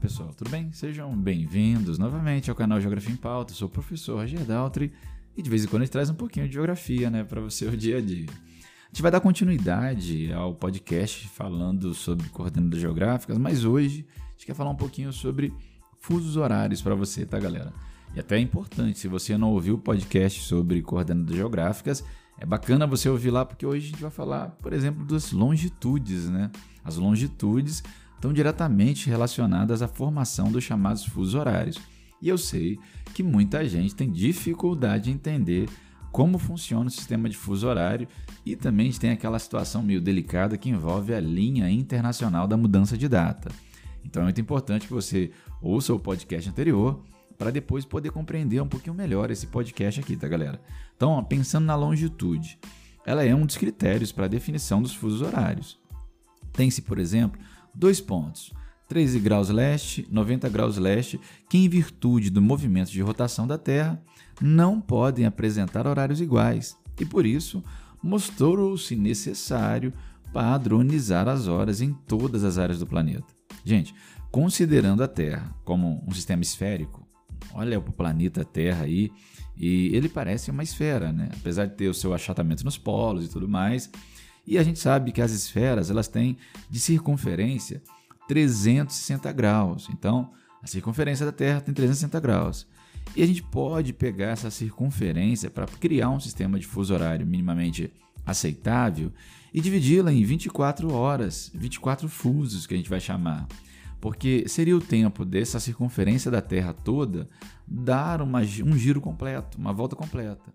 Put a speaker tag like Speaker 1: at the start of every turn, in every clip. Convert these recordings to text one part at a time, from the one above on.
Speaker 1: pessoal, tudo bem? Sejam bem-vindos novamente ao canal Geografia em Pauta. Eu sou o professor Roger Daltri e de vez em quando a gente traz um pouquinho de geografia, né, para você o dia a dia. A gente vai dar continuidade ao podcast falando sobre coordenadas geográficas, mas hoje a gente quer falar um pouquinho sobre fusos horários para você, tá, galera? E até é importante, se você não ouviu o podcast sobre coordenadas geográficas, é bacana você ouvir lá, porque hoje a gente vai falar, por exemplo, das longitudes, né? As longitudes estão diretamente relacionadas à formação dos chamados fusos horários. E eu sei que muita gente tem dificuldade em entender como funciona o sistema de fuso horário e também tem aquela situação meio delicada que envolve a linha internacional da mudança de data. Então é muito importante que você ouça o podcast anterior para depois poder compreender um pouquinho melhor esse podcast aqui, tá, galera? Então, pensando na longitude, ela é um dos critérios para a definição dos fusos horários. Tem-se, por exemplo, Dois pontos. 13 graus leste, 90 graus leste, que em virtude do movimento de rotação da Terra não podem apresentar horários iguais e por isso mostrou-se necessário padronizar as horas em todas as áreas do planeta. Gente, considerando a Terra como um sistema esférico, olha o planeta Terra aí, e ele parece uma esfera, né? Apesar de ter o seu achatamento nos polos e tudo mais, e a gente sabe que as esferas elas têm de circunferência 360 graus. Então, a circunferência da Terra tem 360 graus. E a gente pode pegar essa circunferência para criar um sistema de fuso horário minimamente aceitável e dividi-la em 24 horas, 24 fusos que a gente vai chamar. Porque seria o tempo dessa circunferência da Terra toda dar uma, um giro completo, uma volta completa.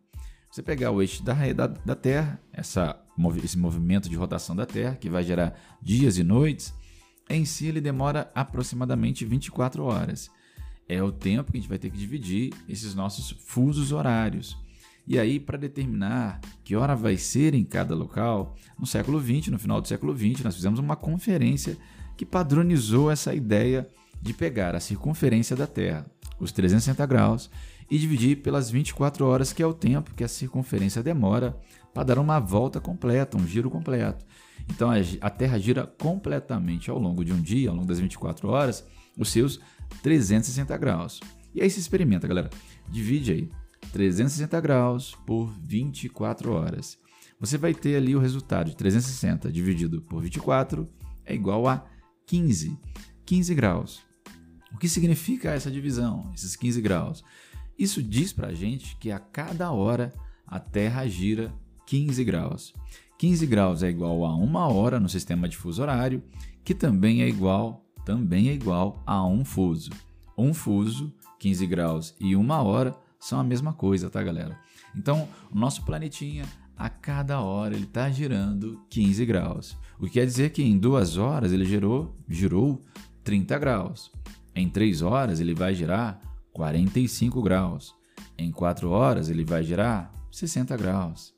Speaker 1: Você pegar o eixo da, da, da Terra, essa, esse movimento de rotação da Terra, que vai gerar dias e noites, em si ele demora aproximadamente 24 horas. É o tempo que a gente vai ter que dividir esses nossos fusos horários. E aí, para determinar que hora vai ser em cada local, no século XX, no final do século XX, nós fizemos uma conferência que padronizou essa ideia de pegar a circunferência da Terra, os 360 graus, e dividir pelas 24 horas, que é o tempo que a circunferência demora para dar uma volta completa, um giro completo. Então a Terra gira completamente ao longo de um dia, ao longo das 24 horas, os seus 360 graus. E aí se experimenta, galera. Divide aí 360 graus por 24 horas. Você vai ter ali o resultado de 360 dividido por 24 é igual a 15. 15 graus. O que significa essa divisão, esses 15 graus? Isso diz para a gente que a cada hora a Terra gira 15 graus. 15 graus é igual a uma hora no sistema de fuso horário, que também é igual, também é igual a um fuso. Um fuso, 15 graus e uma hora são a mesma coisa, tá, galera? Então, o nosso planetinha a cada hora ele está girando 15 graus. O que quer dizer que em duas horas ele girou, girou 30 graus. Em três horas ele vai girar 45 graus. Em 4 horas ele vai girar 60 graus.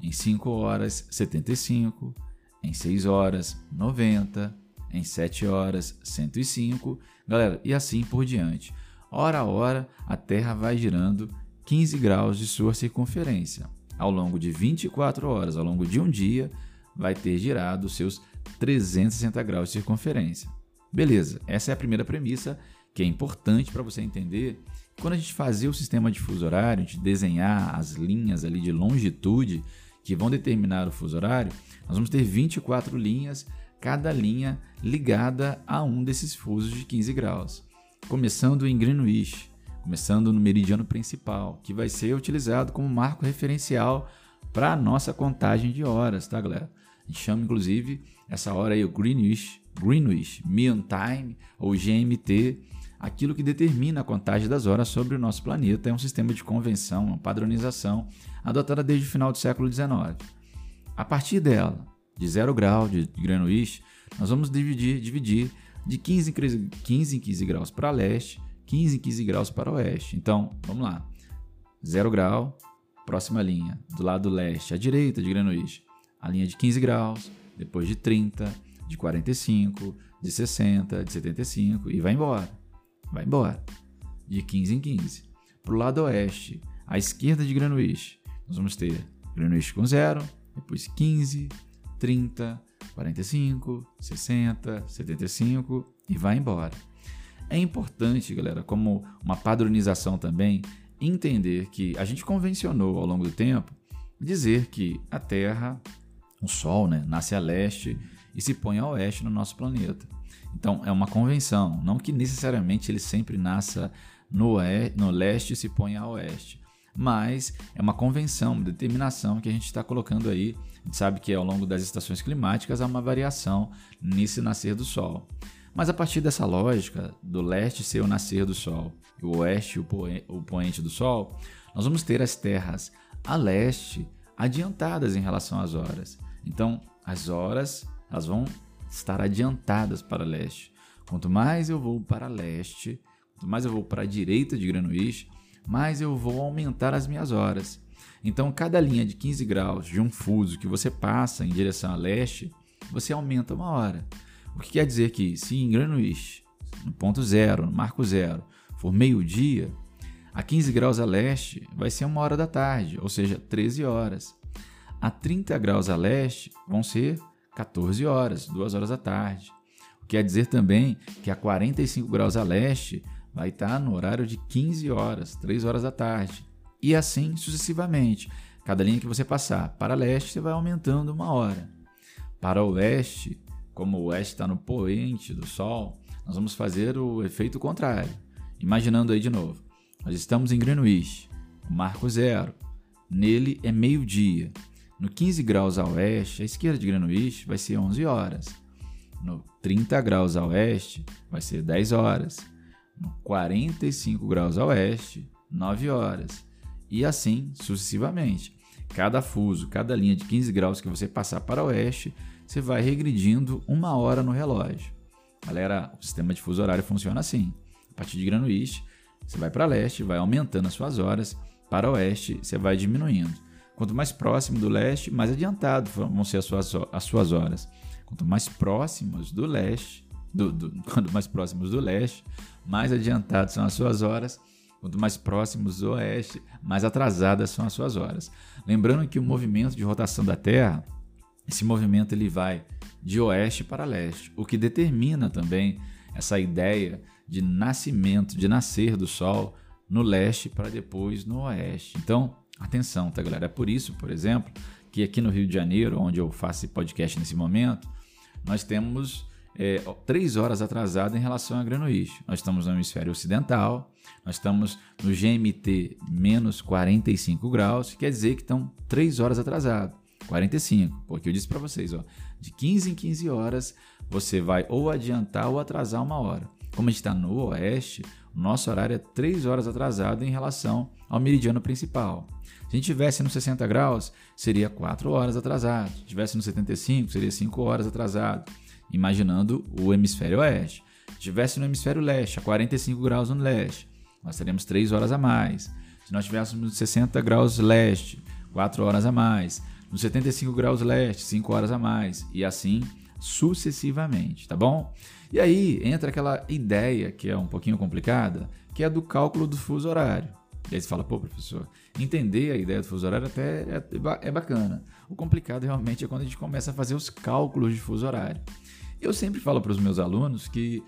Speaker 1: Em 5 horas, 75. Em 6 horas, 90. Em 7 horas, 105. Galera, e assim por diante. Hora a hora, a Terra vai girando 15 graus de sua circunferência. Ao longo de 24 horas, ao longo de um dia, vai ter girado seus 360 graus de circunferência. Beleza, essa é a primeira premissa que é importante para você entender. Quando a gente fazer o sistema de fuso horário, a gente desenhar as linhas ali de longitude que vão determinar o fuso horário, nós vamos ter 24 linhas, cada linha ligada a um desses fusos de 15 graus. Começando em Greenwich, começando no meridiano principal, que vai ser utilizado como marco referencial para a nossa contagem de horas, tá, galera? A gente chama inclusive essa hora aí o Greenwich, Greenwich Mean Time ou GMT, aquilo que determina a contagem das horas sobre o nosso planeta é um sistema de convenção, uma padronização adotada desde o final do século XIX. A partir dela, de zero grau de Greenwich, nós vamos dividir, dividir de 15 em 15, 15 graus para leste, 15 em 15 graus para oeste. Então, vamos lá. Zero grau, próxima linha, do lado leste à direita de Greenwich, a linha de 15 graus, depois de 30, de 45, de 60, de 75 e vai embora vai embora. De 15 em 15. Para o lado oeste, à esquerda de Greenwich, nós vamos ter Greenwich com zero, depois 15, 30, 45, 60, 75 e vai embora. É importante, galera, como uma padronização também, entender que a gente convencionou ao longo do tempo dizer que a Terra, o Sol, né, nasce a leste e se põe a oeste no nosso planeta. Então é uma convenção, não que necessariamente ele sempre nasça no, no leste e se ponha a oeste, mas é uma convenção, uma determinação que a gente está colocando aí. A gente sabe que ao longo das estações climáticas há uma variação nesse nascer do Sol. Mas a partir dessa lógica do leste ser o nascer do Sol e o oeste o poente do Sol, nós vamos ter as terras a leste adiantadas em relação às horas. Então, as horas elas vão estar adiantadas para leste. Quanto mais eu vou para leste, quanto mais eu vou para a direita de Greenwich, mais eu vou aumentar as minhas horas. Então, cada linha de 15 graus de um fuso que você passa em direção a leste, você aumenta uma hora. O que quer dizer que se em Greenwich, no ponto zero, no marco zero, for meio-dia, a 15 graus a leste vai ser uma hora da tarde, ou seja, 13 horas. A 30 graus a leste vão ser 14 horas, 2 horas da tarde. O que quer dizer também que a 45 graus a leste vai estar no horário de 15 horas, 3 horas da tarde. E assim sucessivamente. Cada linha que você passar para leste, você vai aumentando uma hora. Para o oeste, como o oeste está no poente do Sol, nós vamos fazer o efeito contrário. Imaginando aí de novo. Nós estamos em Greenwich, o marco zero. Nele é meio-dia. No 15 graus a oeste, a esquerda de Greenwich vai ser 11 horas. No 30 graus a oeste, vai ser 10 horas. No 45 graus a oeste, 9 horas. E assim sucessivamente. Cada fuso, cada linha de 15 graus que você passar para oeste, você vai regredindo uma hora no relógio. Galera, o sistema de fuso horário funciona assim. A partir de Greenwich, você vai para leste, vai aumentando as suas horas. Para oeste, você vai diminuindo. Quanto mais próximo do leste, mais adiantado vão ser as suas, as suas horas. Quanto mais próximos do leste, do, do, quanto mais próximos do leste, mais adiantadas são as suas horas. Quanto mais próximos do oeste, mais atrasadas são as suas horas. Lembrando que o movimento de rotação da Terra, esse movimento ele vai de oeste para leste, o que determina também essa ideia de nascimento, de nascer do Sol no leste para depois no oeste. Então, Atenção, tá, galera? É por isso, por exemplo, que aqui no Rio de Janeiro, onde eu faço podcast nesse momento, nós temos é, três horas atrasado em relação a Greenwich. Nós estamos no hemisfério ocidental, nós estamos no GMT menos 45 graus, quer dizer que estão três horas atrasado. 45, porque eu disse para vocês, ó, de 15 em 15 horas você vai ou adiantar ou atrasar uma hora. Como a gente está no oeste, o nosso horário é 3 horas atrasado em relação ao meridiano principal. Se a gente tivesse no 60 graus, seria 4 horas atrasado. Se tivesse no 75, seria 5 horas atrasado. Imaginando o hemisfério oeste. Se tivesse no hemisfério leste, a 45 graus no leste, nós teríamos 3 horas a mais. Se nós tivéssemos no 60 graus leste, 4 horas a mais. No 75 graus leste, 5 horas a mais. E assim sucessivamente, tá bom? E aí entra aquela ideia que é um pouquinho complicada, que é do cálculo do fuso horário. E aí você fala, pô, professor, entender a ideia do fuso horário até é, é bacana. O complicado realmente é quando a gente começa a fazer os cálculos de fuso horário. Eu sempre falo para os meus alunos que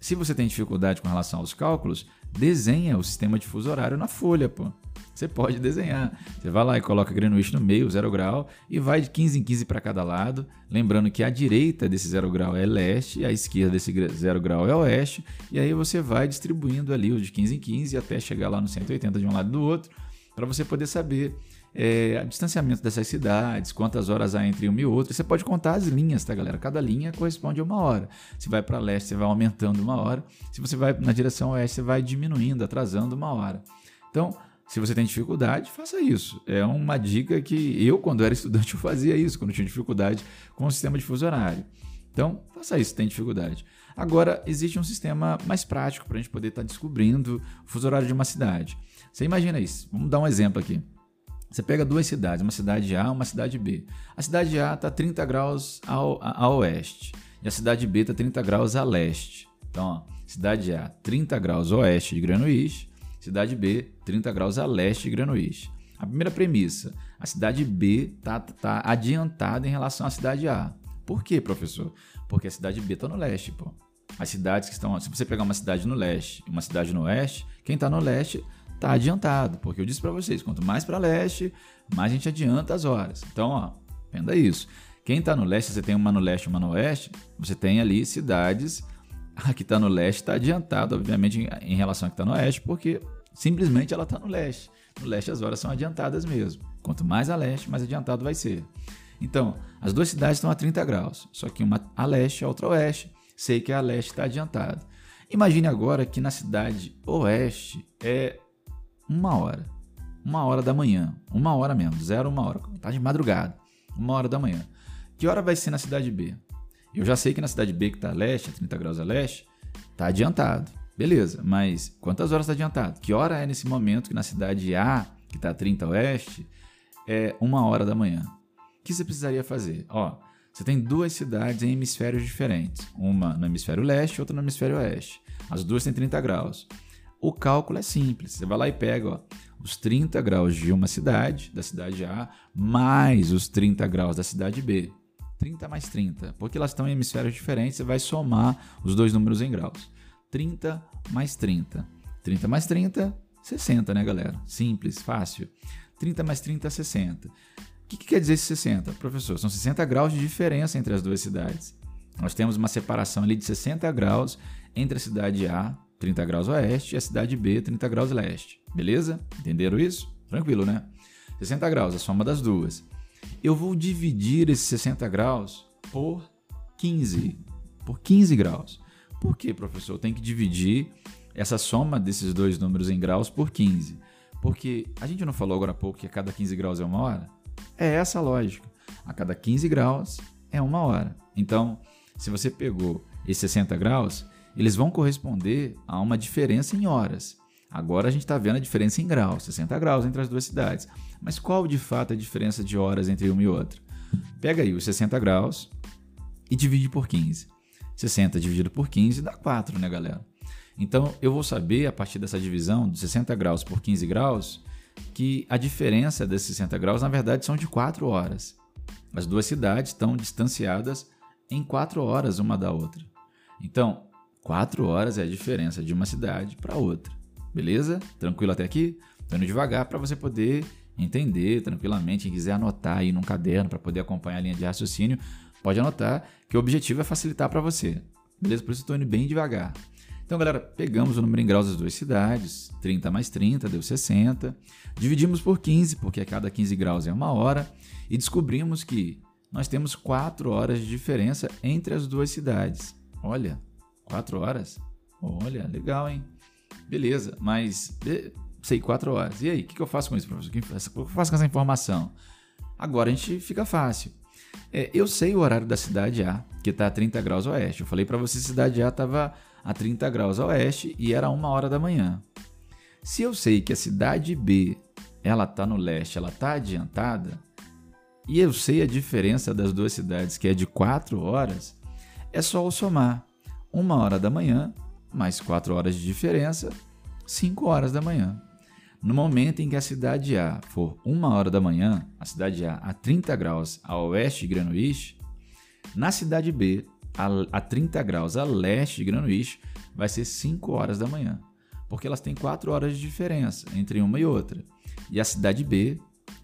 Speaker 1: se você tem dificuldade com relação aos cálculos, desenha o sistema de fuso horário na folha, pô. Você pode desenhar. Você vai lá e coloca Greenwich no meio, zero grau, e vai de 15 em 15 para cada lado. Lembrando que a direita desse zero grau é leste, a esquerda desse zero grau é oeste, e aí você vai distribuindo ali o de 15 em 15 até chegar lá no 180 de um lado e do outro, para você poder saber é, o distanciamento dessas cidades, quantas horas há entre uma e outra. Você pode contar as linhas, tá, galera? Cada linha corresponde a uma hora. Se vai para leste, você vai aumentando uma hora. Se você vai na direção oeste, você vai diminuindo, atrasando uma hora. Então, se você tem dificuldade, faça isso. É uma dica que eu, quando era estudante, eu fazia isso, quando tinha dificuldade com o sistema de fuso horário. Então, faça isso se tem dificuldade. Agora, existe um sistema mais prático para a gente poder estar tá descobrindo o fuso horário de uma cidade. Você imagina isso. Vamos dar um exemplo aqui. Você pega duas cidades, uma cidade A e uma cidade B. A cidade A está 30 graus ao, a, a, oeste e a cidade B está 30 graus a leste. Então, ó, cidade A, 30 graus oeste de Greenwich, Cidade B, 30 graus a leste de Greenwich. A primeira premissa, a cidade B está tá adiantada em relação à cidade A. Por quê, professor? Porque a cidade B está no leste, pô. As cidades que estão. Se você pegar uma cidade no leste e uma cidade no oeste, quem está no leste está adiantado, porque eu disse para vocês, quanto mais para leste, mais a gente adianta as horas. Então, ó, entenda isso. Quem está no leste, você tem uma no leste e uma no oeste, você tem ali cidades. A que está no leste está adiantado, obviamente, em relação a que está no oeste, porque simplesmente ela está no leste. No leste as horas são adiantadas mesmo. Quanto mais a leste, mais adiantado vai ser. Então, as duas cidades estão a 30 graus, só que uma a leste e a outra a oeste. Sei que a leste está adiantada. Imagine agora que na cidade oeste é uma hora. Uma hora da manhã. Uma hora mesmo, zero, uma hora. Tá de madrugada. Uma hora da manhã. Que hora vai ser na cidade B? Eu já sei que na cidade B, que está a leste, a 30 graus a leste, está adiantado. Beleza, mas quantas horas está adiantado? Que hora é nesse momento que na cidade A, que está a 30 oeste, é uma hora da manhã? O que você precisaria fazer? Ó, você tem duas cidades em hemisférios diferentes. Uma no hemisfério leste, outra no hemisfério oeste. As duas têm 30 graus. O cálculo é simples. Você vai lá e pega ó, os 30 graus de uma cidade, da cidade A, mais os 30 graus da cidade B. 30 mais 30, porque elas estão em hemisférios diferentes, você vai somar os dois números em graus. 30 mais 30. 30 mais 30, 60, né, galera? Simples, fácil. 30 mais 30, 60. O que, que quer dizer esse 60? Professor, são 60 graus de diferença entre as duas cidades. Nós temos uma separação ali de 60 graus entre a cidade A, 30 graus oeste, e a cidade B, 30 graus leste. Beleza? Entenderam isso? Tranquilo, né? 60 graus, a soma das duas eu vou dividir esses 60 graus por 15. Por 15 graus. Por que, professor? Tenho que dividir essa soma desses dois números em graus por 15. Porque a gente não falou agora há pouco que a cada 15 graus é uma hora? É essa a lógica. A cada 15 graus é uma hora. Então, se você pegou esses 60 graus, eles vão corresponder a uma diferença em horas. Agora a gente está vendo a diferença em graus, 60 graus entre as duas cidades. Mas qual de fato é a diferença de horas entre uma e outra? Pega aí os 60 graus e divide por 15. 60 dividido por 15 dá 4, né, galera? Então eu vou saber, a partir dessa divisão de 60 graus por 15 graus, que a diferença desses 60 graus, na verdade, são de 4 horas. As duas cidades estão distanciadas em 4 horas uma da outra. Então, 4 horas é a diferença de uma cidade para outra. Beleza? Tranquilo até aqui? Tô indo devagar para você poder entender tranquilamente. Quem quiser anotar aí num caderno para poder acompanhar a linha de raciocínio, pode anotar que o objetivo é facilitar para você. Beleza? Por isso estou indo bem devagar. Então, galera, pegamos o número em graus das duas cidades, 30 mais 30 deu 60. Dividimos por 15, porque a cada 15 graus é uma hora, e descobrimos que nós temos 4 horas de diferença entre as duas cidades. Olha, 4 horas? Olha, legal, hein? Beleza, mas sei quatro horas. E aí, o que, que eu faço com isso, professor? O que eu faço com essa informação? Agora a gente fica fácil. É, eu sei o horário da cidade A, que está a 30 graus oeste. Eu falei para você a cidade A estava a 30 graus oeste e era uma hora da manhã. Se eu sei que a cidade B ela está no leste, ela está adiantada, e eu sei a diferença das duas cidades, que é de 4 horas, é só eu somar uma hora da manhã mais 4 horas de diferença, 5 horas da manhã. No momento em que a cidade A for 1 hora da manhã, a cidade A a 30 graus a oeste de Greenwich, na cidade B, a 30 graus a leste de Greenwich, vai ser 5 horas da manhã, porque elas têm 4 horas de diferença entre uma e outra. E a cidade B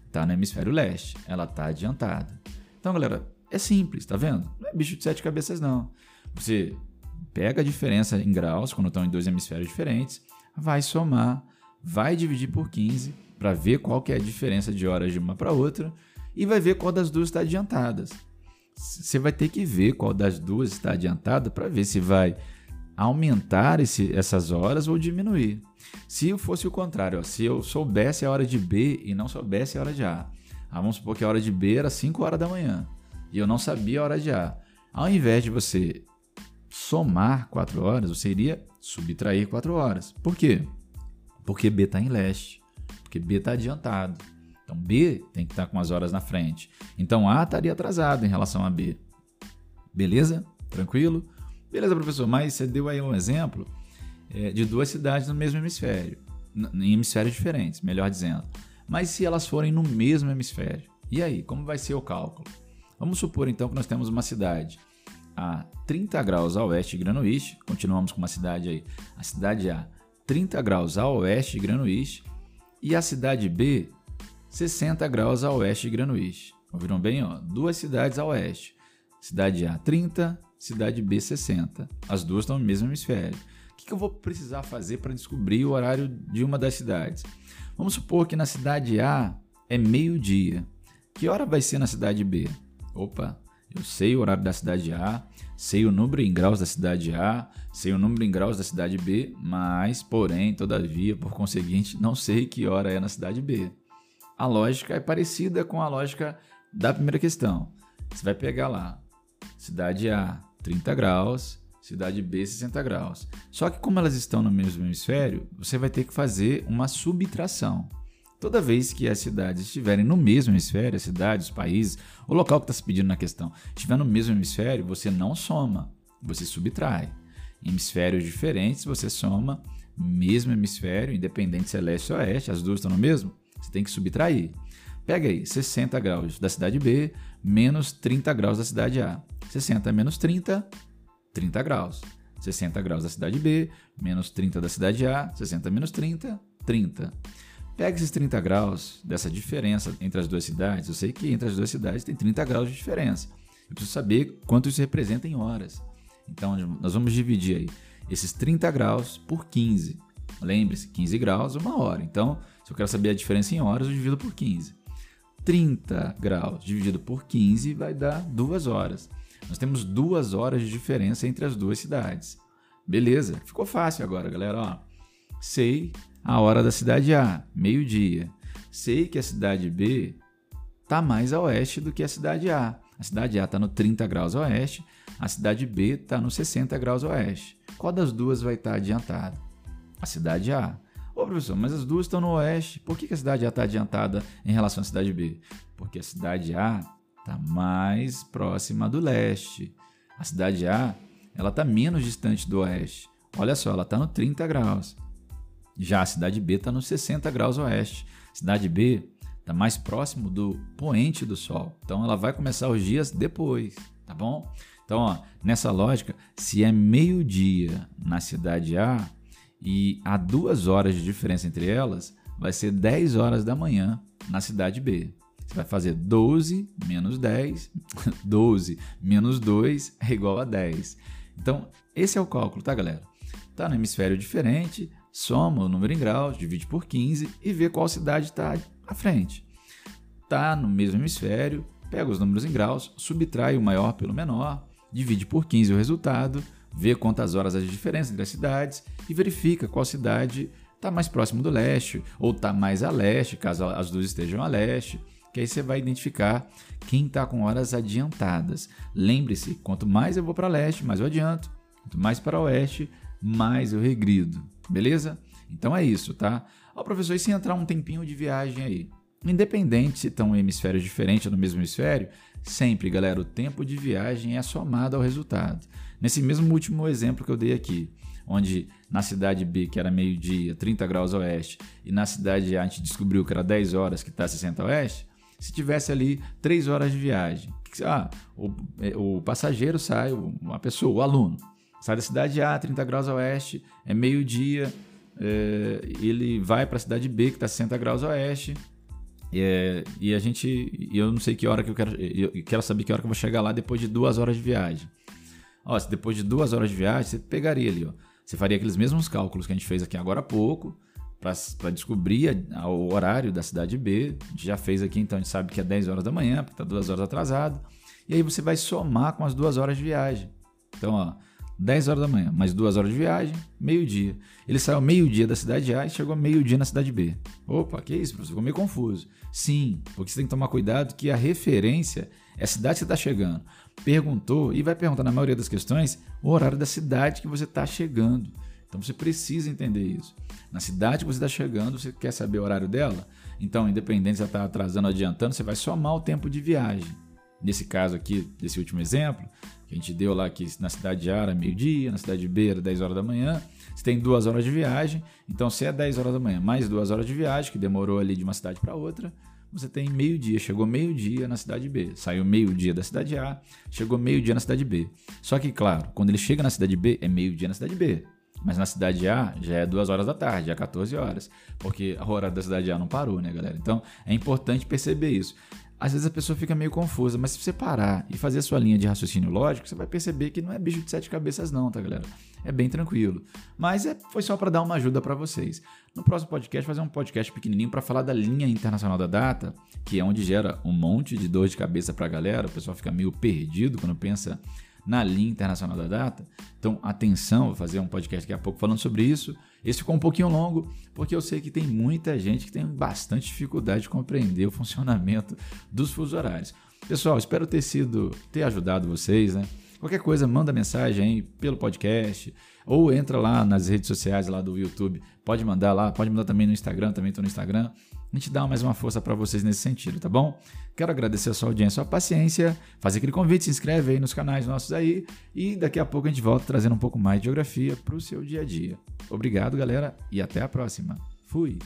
Speaker 1: está no hemisfério leste, ela está adiantada. Então, galera, é simples, tá vendo? Não é bicho de sete cabeças, não. Você pega a diferença em graus, quando estão em dois hemisférios diferentes, vai somar, vai dividir por 15 para ver qual que é a diferença de horas de uma para outra e vai ver qual das duas está adiantadas. Você vai ter que ver qual das duas está adiantada para ver se vai aumentar esse, essas horas ou diminuir. Se fosse o contrário, ó, se eu soubesse a hora de B e não soubesse a hora de A, ah, vamos supor que a hora de B era 5 horas da manhã e eu não sabia a hora de A. Ao invés de você somar 4 horas, você iria subtrair 4 horas. Por quê? Porque B está em leste, porque B está adiantado. Então B tem que estar tá com as horas na frente. Então A estaria atrasado em relação a B. Beleza? Tranquilo? Beleza, professor, mas você deu aí um exemplo é, de duas cidades no mesmo hemisfério, em hemisférios diferentes, melhor dizendo. Mas se elas forem no mesmo hemisfério, e aí, como vai ser o cálculo? Vamos supor então que nós temos uma cidade A 30 graus a oeste de Greenwich, continuamos com uma cidade aí, a cidade A 30 graus a oeste de Greenwich e a cidade B 60 graus a oeste de Greenwich. Ouviram bem? Ó? Duas cidades a oeste. Cidade A 30, cidade B 60. As duas estão no mesmo hemisfério. O que eu vou precisar fazer para descobrir o horário de uma das cidades? Vamos supor que na cidade A é meio-dia. Que hora vai ser na cidade B? Opa, eu sei o horário da cidade A, sei o número em graus da cidade A, sei o número em graus da cidade B, mas, porém, todavia, por conseguinte, não sei que hora é na cidade B. A lógica é parecida com a lógica da primeira questão. Você vai pegar lá, cidade A, 30 graus, cidade B, 60 graus. Só que como elas estão no mesmo hemisfério, você vai ter que fazer uma subtração. Toda vez que as cidades estiverem no mesmo hemisfério, as cidades, os países, o local que está se pedindo na questão, estiver no mesmo hemisfério, você não soma, você subtrai. Em hemisférios diferentes, você soma mesmo hemisfério, independente se é leste ou oeste, as duas estão no mesmo, você tem que subtrair. Pega aí, 60 graus da cidade B menos 30 graus da cidade A. 60 menos 30, 30 graus. 60 graus da cidade B menos 30 da cidade A. 60 menos 30, 30. Pega esses 30 graus dessa diferença entre as duas cidades. Eu sei que entre as duas cidades tem 30 graus de diferença. Eu preciso saber quanto isso representa em horas. Então, nós vamos dividir aí esses 30 graus por 15. Lembre-se, 15 graus, uma hora. Então, se eu quero saber a diferença em horas, eu divido por 15. 30 graus dividido por 15 vai dar 2 horas. Nós temos 2 horas de diferença entre as duas cidades. Beleza, ficou fácil agora, galera. Ó, sei a hora da cidade A, meio-dia. Sei que a cidade B está mais a oeste do que a cidade A. A cidade A está no 30 graus a oeste, a cidade B está no 60 graus a oeste. Qual das duas vai estar tá adiantada? A cidade A. Ô professor, mas as duas estão no oeste. Por que a cidade A está adiantada em relação à cidade B? Porque a cidade A está mais próxima do leste. A cidade A ela está menos distante do oeste. Olha só, ela está no 30 graus. Já a cidade B está nos 60 graus oeste. Cidade B está mais próximo do poente do Sol. Então ela vai começar os dias depois, tá bom? Então, ó, nessa lógica, se é meio-dia na cidade A e há duas horas de diferença entre elas, vai ser 10 horas da manhã na cidade B. Você vai fazer 12 menos 10, 12 menos 2 é igual a 10. Então, esse é o cálculo, tá, galera? Tá no hemisfério diferente, soma o número em graus, divide por 15 e vê qual cidade está à frente. Está no mesmo hemisfério, pega os números em graus, subtrai o maior pelo menor, divide por 15 o resultado, vê quantas horas há de diferença entre as cidades e verifica qual cidade está mais próximo do leste ou está mais a leste, caso as duas estejam a leste. Que aí você vai identificar quem está com horas adiantadas. Lembre-se, quanto mais eu vou para leste, mais eu adianto. Quanto mais para oeste, mais eu regrido. Beleza? Então é isso, tá? Ó, professor, e se entrar um tempinho de viagem aí? Independente se estão em hemisférios diferentes ou no mesmo hemisfério, sempre, galera, o tempo de viagem é somado ao resultado. Nesse mesmo último exemplo que eu dei aqui, onde na cidade B, que era meio-dia, 30 graus oeste, e na cidade A a gente descobriu que era 10 horas, que está 60 oeste, se tivesse ali 3 horas de viagem, ah, o, o passageiro sai, uma pessoa, o aluno, Sai da cidade A, 30 graus a oeste, é meio-dia, é, ele vai para a cidade B, que está 60 graus a oeste, é, e a gente. Eu não sei que hora que eu quero. Eu quero saber que hora que eu vou chegar lá depois de duas horas de viagem. Ó, se depois de duas horas de viagem, você pegaria ali, ó. Você faria aqueles mesmos cálculos que a gente fez aqui agora há pouco, para descobrir a, a, o horário da cidade B. A gente já fez aqui, então a gente sabe que é 10 horas da manhã, porque está duas horas atrasado. E aí você vai somar com as duas horas de viagem. Então, ó, 10 horas da manhã, mais duas horas de viagem, meio-dia. Ele saiu meio-dia da cidade A e chegou meio-dia na cidade B. Opa, que isso, professor? Ficou meio confuso. Sim, porque você tem que tomar cuidado que a referência é a cidade que você está chegando. Perguntou e vai perguntar na maioria das questões o horário da cidade que você está chegando. Então você precisa entender isso. Na cidade que você está chegando, você quer saber o horário dela? Então, independente se ela está atrasando ou adiantando, você vai somar o tempo de viagem. Nesse caso aqui, desse último exemplo, que a gente deu lá que na cidade de A era meio-dia, na cidade de B era 10 horas da manhã. Você tem duas horas de viagem, então se é 10 horas da manhã mais duas horas de viagem, que demorou ali de uma cidade para outra, você tem meio-dia, chegou meio-dia na cidade B, saiu meio-dia da cidade A, chegou meio-dia na cidade B. Só que, claro, quando ele chega na cidade B, é meio-dia na cidade B. Mas na cidade A já é 2 horas da tarde, já é 14 horas. Porque a hora da cidade A não parou, né, galera? Então é importante perceber isso. Às vezes a pessoa fica meio confusa, mas se você parar e fazer a sua linha de raciocínio lógico, você vai perceber que não é bicho de sete cabeças, não, tá, galera? É bem tranquilo. Mas é, foi só para dar uma ajuda para vocês. No próximo podcast, fazer um podcast pequenininho para falar da linha internacional da data, que é onde gera um monte de dor de cabeça para a galera. O pessoal fica meio perdido quando pensa na linha internacional da data. Então, atenção, vou fazer um podcast daqui a pouco falando sobre isso. Esse ficou um pouquinho longo, porque eu sei que tem muita gente que tem bastante dificuldade de compreender o funcionamento dos fusos horários. Pessoal, espero ter sido ter ajudado vocês, né? Qualquer coisa, manda mensagem aí pelo podcast ou entra lá nas redes sociais lá do YouTube. Pode mandar lá, pode mandar também no Instagram, também estou no Instagram. A gente dá mais uma força para vocês nesse sentido, tá bom? Quero agradecer a sua audiência, a sua paciência, fazer aquele convite, se inscreve aí nos canais nossos aí e daqui a pouco a gente volta trazendo um pouco mais de geografia para o seu dia a dia. Obrigado, galera, e até a próxima. Fui!